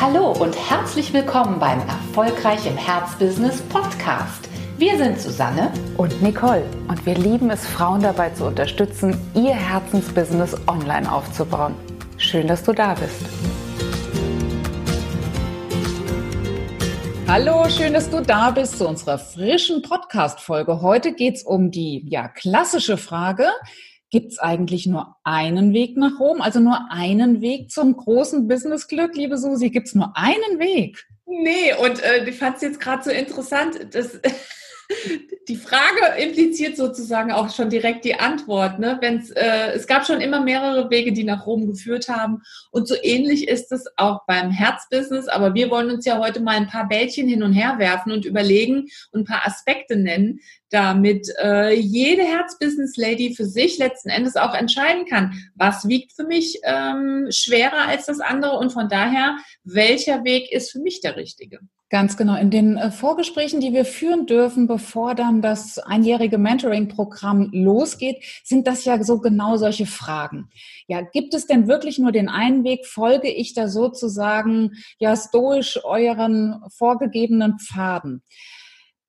Hallo und herzlich willkommen beim Erfolgreich im Herzbusiness Podcast. Wir sind Susanne und Nicole und wir lieben es, Frauen dabei zu unterstützen, ihr Herzensbusiness online aufzubauen. Schön, dass du da bist. Hallo, schön, dass du da bist zu unserer frischen Podcast-Folge. Heute geht es um die ja, klassische Frage, Gibt es eigentlich nur einen Weg nach Rom, also nur einen Weg zum großen Businessglück, liebe Susi? Gibt es nur einen Weg? Nee, und äh, ich fand es jetzt gerade so interessant, dass die Frage impliziert sozusagen auch schon direkt die Antwort. Ne? Wenn's, äh, es gab schon immer mehrere Wege, die nach Rom geführt haben. Und so ähnlich ist es auch beim Herzbusiness. Aber wir wollen uns ja heute mal ein paar Bällchen hin und her werfen und überlegen und ein paar Aspekte nennen, damit äh, jede Herzbusiness-Lady für sich letzten Endes auch entscheiden kann, was wiegt für mich ähm, schwerer als das andere und von daher, welcher Weg ist für mich der richtige. Ganz genau. In den äh, Vorgesprächen, die wir führen dürfen, bevor dann das einjährige Mentoring-Programm losgeht, sind das ja so genau solche Fragen. Ja, gibt es denn wirklich nur den einen Weg? Folge ich da sozusagen ja stoisch euren vorgegebenen Pfaden?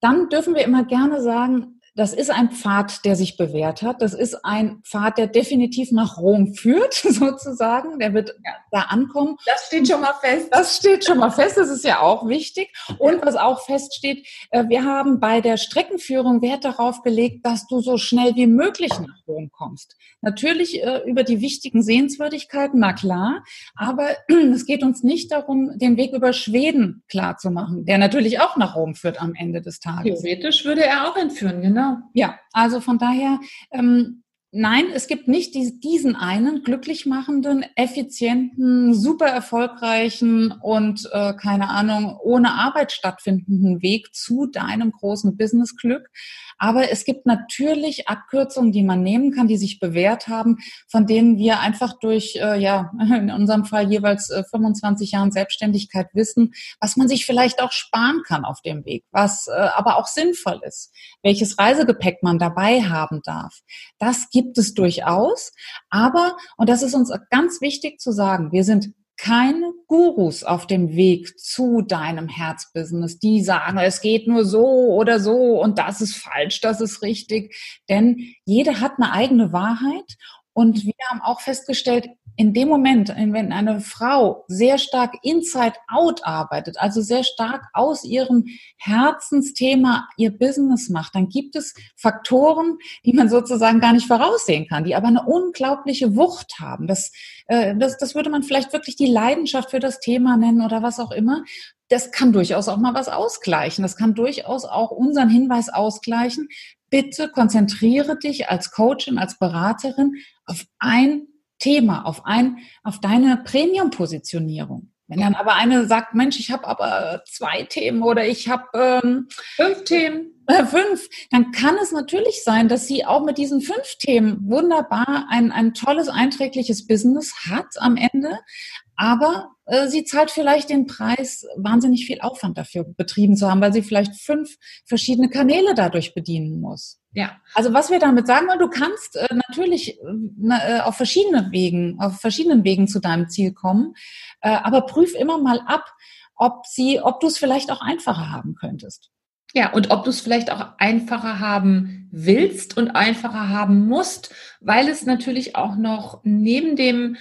Dann dürfen wir immer gerne sagen, das ist ein Pfad, der sich bewährt hat. Das ist ein Pfad, der definitiv nach Rom führt, sozusagen. Der wird ja. da ankommen. Das steht schon mal fest. Das steht schon mal fest. Das ist ja auch wichtig. Und was auch feststeht, äh, wir haben bei der Streckenführung Wert darauf gelegt, dass du so schnell wie möglich nach Rom kommst. Natürlich äh, über die wichtigen Sehenswürdigkeiten, na klar. Aber es geht uns nicht darum, den Weg über Schweden klar zu machen, der natürlich auch nach Rom führt am Ende des Tages. Theoretisch würde er auch entführen, genau. Ja, also von daher, ähm, nein, es gibt nicht diesen einen glücklich machenden, effizienten, super erfolgreichen und äh, keine Ahnung, ohne Arbeit stattfindenden Weg zu deinem großen Businessglück. Aber es gibt natürlich Abkürzungen, die man nehmen kann, die sich bewährt haben, von denen wir einfach durch, äh, ja, in unserem Fall jeweils äh, 25 Jahren Selbstständigkeit wissen, was man sich vielleicht auch sparen kann auf dem Weg, was äh, aber auch sinnvoll ist, welches Reisegepäck man dabei haben darf. Das gibt es durchaus. Aber, und das ist uns ganz wichtig zu sagen, wir sind keine Gurus auf dem Weg zu deinem Herzbusiness, die sagen, es geht nur so oder so und das ist falsch, das ist richtig. Denn jede hat eine eigene Wahrheit und wir haben auch festgestellt, in dem Moment, wenn eine Frau sehr stark inside out arbeitet, also sehr stark aus ihrem Herzensthema ihr Business macht, dann gibt es Faktoren, die man sozusagen gar nicht voraussehen kann, die aber eine unglaubliche Wucht haben. Das, äh, das, das würde man vielleicht wirklich die Leidenschaft für das Thema nennen oder was auch immer. Das kann durchaus auch mal was ausgleichen. Das kann durchaus auch unseren Hinweis ausgleichen. Bitte konzentriere dich als Coachin, als Beraterin auf ein Thema, auf ein, auf deine Premium-Positionierung. Wenn dann aber eine sagt, Mensch, ich habe aber zwei Themen oder ich habe ähm, fünf Themen, äh, fünf, dann kann es natürlich sein, dass sie auch mit diesen fünf Themen wunderbar ein, ein tolles, einträgliches Business hat am Ende, aber äh, sie zahlt vielleicht den Preis, wahnsinnig viel Aufwand dafür betrieben zu haben, weil sie vielleicht fünf verschiedene Kanäle dadurch bedienen muss. Ja. Also was wir damit sagen wollen, du kannst äh, natürlich äh, auf verschiedene Wegen, auf verschiedenen Wegen zu deinem Ziel kommen, äh, aber prüf immer mal ab, ob sie, ob du es vielleicht auch einfacher haben könntest. Ja, und ob du es vielleicht auch einfacher haben willst und einfacher haben musst, weil es natürlich auch noch neben dem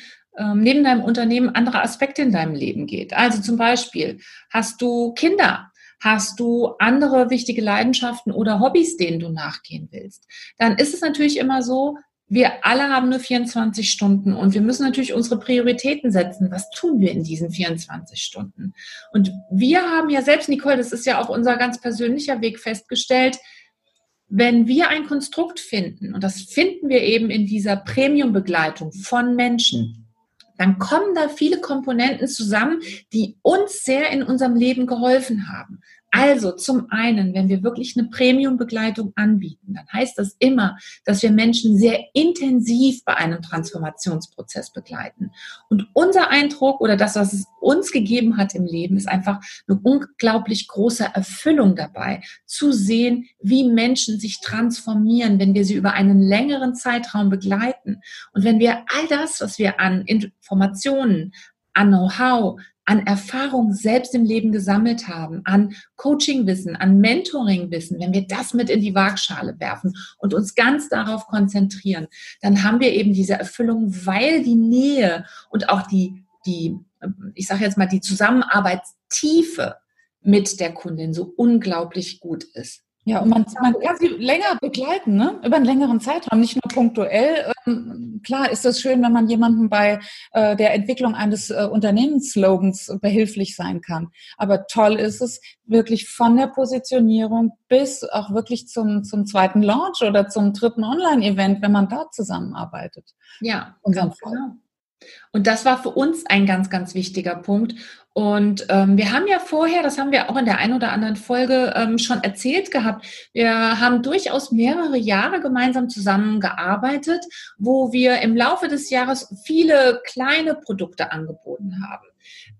neben deinem Unternehmen andere Aspekte in deinem Leben geht. Also zum Beispiel, hast du Kinder? Hast du andere wichtige Leidenschaften oder Hobbys, denen du nachgehen willst? Dann ist es natürlich immer so, wir alle haben nur 24 Stunden und wir müssen natürlich unsere Prioritäten setzen. Was tun wir in diesen 24 Stunden? Und wir haben ja selbst, Nicole, das ist ja auch unser ganz persönlicher Weg festgestellt, wenn wir ein Konstrukt finden, und das finden wir eben in dieser Premium-Begleitung von Menschen, dann kommen da viele Komponenten zusammen, die uns sehr in unserem Leben geholfen haben. Also zum einen, wenn wir wirklich eine Premium-Begleitung anbieten, dann heißt das immer, dass wir Menschen sehr intensiv bei einem Transformationsprozess begleiten. Und unser Eindruck oder das, was es uns gegeben hat im Leben, ist einfach eine unglaublich große Erfüllung dabei, zu sehen, wie Menschen sich transformieren, wenn wir sie über einen längeren Zeitraum begleiten. Und wenn wir all das, was wir an Informationen, an Know-how, an Erfahrung selbst im Leben gesammelt haben, an Coachingwissen, an Mentoringwissen, wenn wir das mit in die Waagschale werfen und uns ganz darauf konzentrieren, dann haben wir eben diese Erfüllung, weil die Nähe und auch die, die ich sage jetzt mal, die Zusammenarbeitstiefe mit der Kundin so unglaublich gut ist. Ja, und man, man kann sie länger begleiten, ne? über einen längeren Zeitraum, nicht nur punktuell. Ähm, klar ist es schön, wenn man jemandem bei äh, der Entwicklung eines äh, Unternehmensslogans behilflich sein kann. Aber toll ist es wirklich von der Positionierung bis auch wirklich zum, zum zweiten Launch oder zum dritten Online-Event, wenn man da zusammenarbeitet. Ja, ganz genau. Und das war für uns ein ganz, ganz wichtiger Punkt. Und ähm, wir haben ja vorher, das haben wir auch in der einen oder anderen Folge ähm, schon erzählt gehabt, wir haben durchaus mehrere Jahre gemeinsam zusammengearbeitet, wo wir im Laufe des Jahres viele kleine Produkte angeboten haben.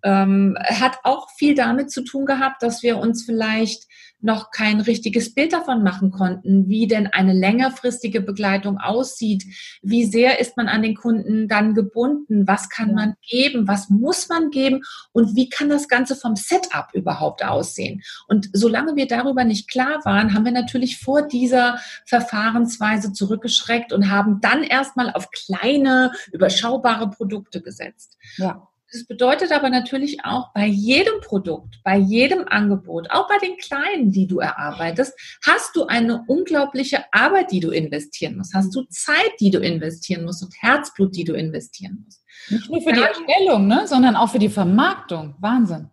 Ähm, hat auch viel damit zu tun gehabt, dass wir uns vielleicht noch kein richtiges Bild davon machen konnten, wie denn eine längerfristige Begleitung aussieht. Wie sehr ist man an den Kunden dann gebunden? Was kann man geben? Was muss man geben? Und wie kann das Ganze vom Setup überhaupt aussehen? Und solange wir darüber nicht klar waren, haben wir natürlich vor dieser Verfahrensweise zurückgeschreckt und haben dann erstmal auf kleine, überschaubare Produkte gesetzt. Ja. Das bedeutet aber natürlich auch bei jedem Produkt, bei jedem Angebot, auch bei den kleinen, die du erarbeitest, hast du eine unglaubliche Arbeit, die du investieren musst. Hast du Zeit, die du investieren musst und Herzblut, die du investieren musst. Nicht nur für die Erstellung, ne, sondern auch für die Vermarktung. Wahnsinn.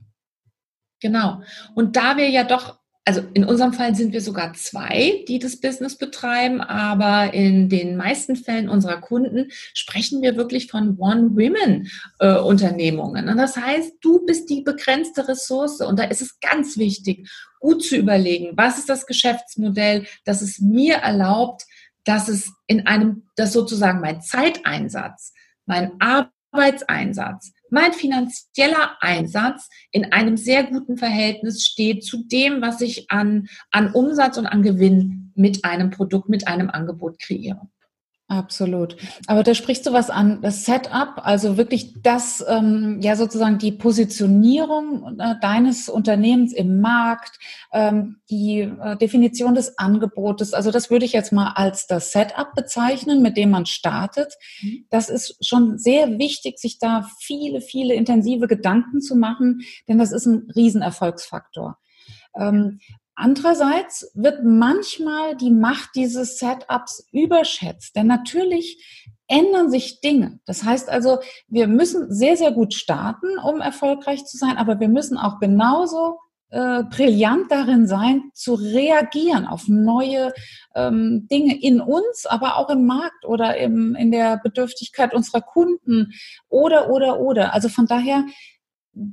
Genau. Und da wir ja doch also in unserem Fall sind wir sogar zwei, die das Business betreiben, aber in den meisten Fällen unserer Kunden sprechen wir wirklich von One-Women-Unternehmungen. Und das heißt, du bist die begrenzte Ressource und da ist es ganz wichtig, gut zu überlegen, was ist das Geschäftsmodell, das es mir erlaubt, dass es in einem, das sozusagen mein Zeiteinsatz, mein Arbeitseinsatz, mein finanzieller Einsatz in einem sehr guten Verhältnis steht zu dem, was ich an, an Umsatz und an Gewinn mit einem Produkt, mit einem Angebot kreiere. Absolut. Aber da sprichst du was an, das Setup, also wirklich das, ähm, ja sozusagen die Positionierung äh, deines Unternehmens im Markt, ähm, die äh, Definition des Angebotes. Also das würde ich jetzt mal als das Setup bezeichnen, mit dem man startet. Mhm. Das ist schon sehr wichtig, sich da viele, viele intensive Gedanken zu machen, denn das ist ein Riesenerfolgsfaktor. Ähm, Andererseits wird manchmal die Macht dieses Setups überschätzt, denn natürlich ändern sich Dinge. Das heißt also, wir müssen sehr, sehr gut starten, um erfolgreich zu sein, aber wir müssen auch genauso äh, brillant darin sein, zu reagieren auf neue ähm, Dinge in uns, aber auch im Markt oder im, in der Bedürftigkeit unserer Kunden oder, oder, oder. Also von daher,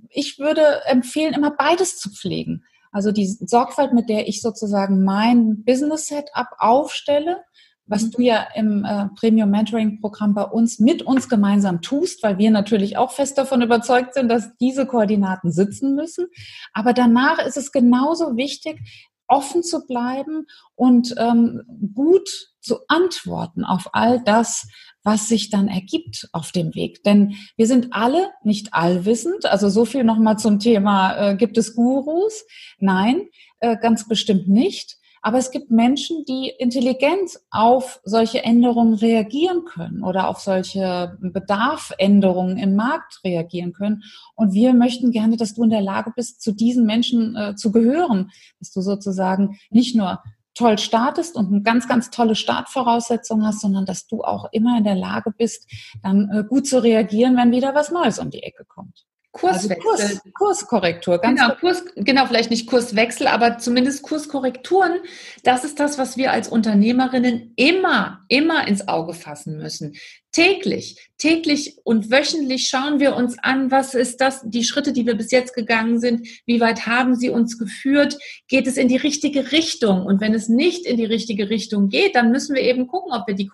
ich würde empfehlen, immer beides zu pflegen. Also die Sorgfalt, mit der ich sozusagen mein Business Setup aufstelle, was mhm. du ja im äh, Premium Mentoring Programm bei uns mit uns gemeinsam tust, weil wir natürlich auch fest davon überzeugt sind, dass diese Koordinaten sitzen müssen. Aber danach ist es genauso wichtig, offen zu bleiben und ähm, gut zu antworten auf all das, was sich dann ergibt auf dem Weg. Denn wir sind alle nicht allwissend. Also so viel nochmal zum Thema, äh, gibt es Gurus? Nein, äh, ganz bestimmt nicht. Aber es gibt Menschen, die intelligent auf solche Änderungen reagieren können oder auf solche Bedarfänderungen im Markt reagieren können. Und wir möchten gerne, dass du in der Lage bist, zu diesen Menschen äh, zu gehören, dass du sozusagen nicht nur toll startest und eine ganz, ganz tolle Startvoraussetzung hast, sondern dass du auch immer in der Lage bist, dann äh, gut zu reagieren, wenn wieder was Neues um die Ecke kommt. Kurswechsel. Also Kurs, Kurskorrektur, ganz genau, Kurs, genau, vielleicht nicht Kurswechsel, aber zumindest Kurskorrekturen. Das ist das, was wir als Unternehmerinnen immer, immer ins Auge fassen müssen täglich, täglich und wöchentlich schauen wir uns an, was ist das, die Schritte, die wir bis jetzt gegangen sind, wie weit haben sie uns geführt, geht es in die richtige Richtung und wenn es nicht in die richtige Richtung geht, dann müssen wir eben gucken, ob wir die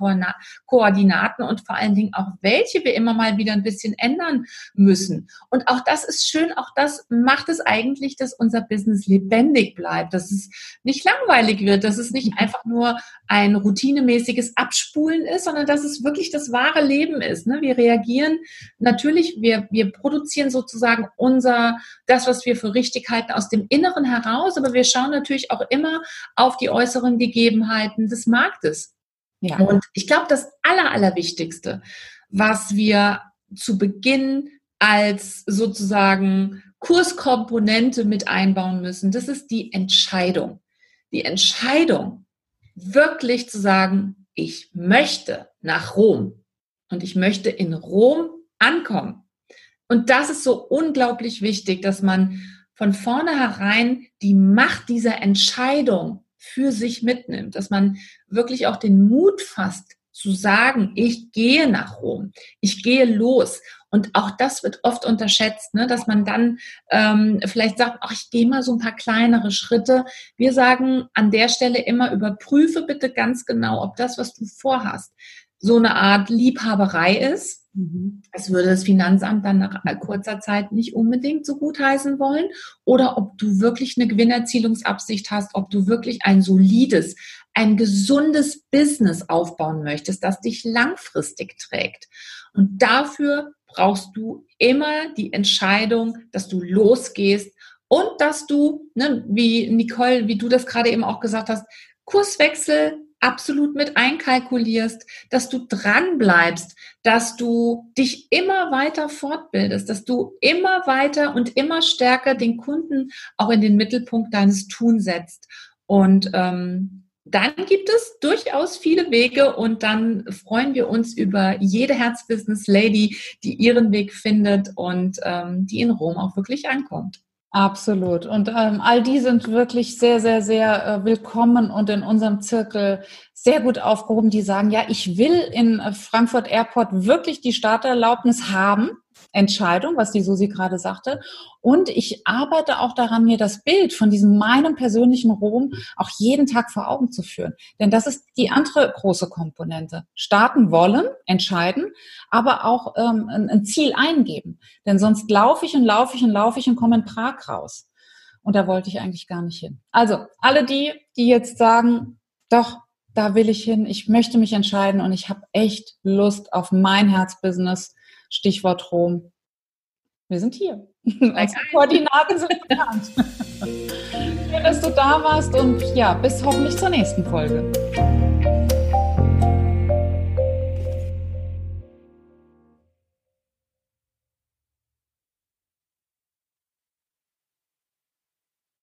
Koordinaten und vor allen Dingen auch welche wir immer mal wieder ein bisschen ändern müssen. Und auch das ist schön, auch das macht es eigentlich, dass unser Business lebendig bleibt, dass es nicht langweilig wird, dass es nicht einfach nur ein routinemäßiges Abspulen ist, sondern dass es wirklich das war wahre Leben ist. Ne? Wir reagieren natürlich, wir, wir produzieren sozusagen unser, das, was wir für richtig halten, aus dem Inneren heraus, aber wir schauen natürlich auch immer auf die äußeren Gegebenheiten des Marktes. Ja. Und ich glaube, das Aller, Allerwichtigste, was wir zu Beginn als sozusagen Kurskomponente mit einbauen müssen, das ist die Entscheidung. Die Entscheidung, wirklich zu sagen, ich möchte nach Rom und ich möchte in Rom ankommen. Und das ist so unglaublich wichtig, dass man von vornherein die Macht dieser Entscheidung für sich mitnimmt, dass man wirklich auch den Mut fasst, zu sagen, ich gehe nach Rom, ich gehe los. Und auch das wird oft unterschätzt, ne, dass man dann ähm, vielleicht sagt, ach, ich gehe mal so ein paar kleinere Schritte. Wir sagen an der Stelle immer, überprüfe bitte ganz genau, ob das, was du vorhast, so eine Art Liebhaberei ist. Mhm. Das würde das Finanzamt dann nach kurzer Zeit nicht unbedingt so gut heißen wollen. Oder ob du wirklich eine Gewinnerzielungsabsicht hast, ob du wirklich ein solides, ein gesundes Business aufbauen möchtest, das dich langfristig trägt. Und dafür brauchst du immer die Entscheidung, dass du losgehst und dass du, ne, wie Nicole, wie du das gerade eben auch gesagt hast, Kurswechsel absolut mit einkalkulierst, dass du dran bleibst, dass du dich immer weiter fortbildest, dass du immer weiter und immer stärker den Kunden auch in den Mittelpunkt deines Tun setzt. Und ähm, dann gibt es durchaus viele Wege und dann freuen wir uns über jede Herzbusiness-Lady, die ihren Weg findet und ähm, die in Rom auch wirklich ankommt. Absolut. Und ähm, all die sind wirklich sehr, sehr, sehr äh, willkommen und in unserem Zirkel sehr gut aufgehoben, die sagen, ja, ich will in äh, Frankfurt Airport wirklich die Starterlaubnis haben Entscheidung, was die Susi gerade sagte. Und ich arbeite auch daran, mir das Bild von diesem meinem persönlichen Rom auch jeden Tag vor Augen zu führen. Denn das ist die andere große Komponente. Starten wollen, entscheiden, aber auch ähm, ein, ein Ziel eingeben. Denn sonst laufe ich und laufe ich und laufe ich und komme in Prag raus. Und da wollte ich eigentlich gar nicht hin. Also alle die, die jetzt sagen, doch, da will ich hin, ich möchte mich entscheiden und ich habe echt Lust auf mein Herzbusiness Stichwort Rom. Wir sind hier. Unsere Koordinaten sind bekannt. Schön, dass du da warst und ja, bis hoffentlich zur nächsten Folge.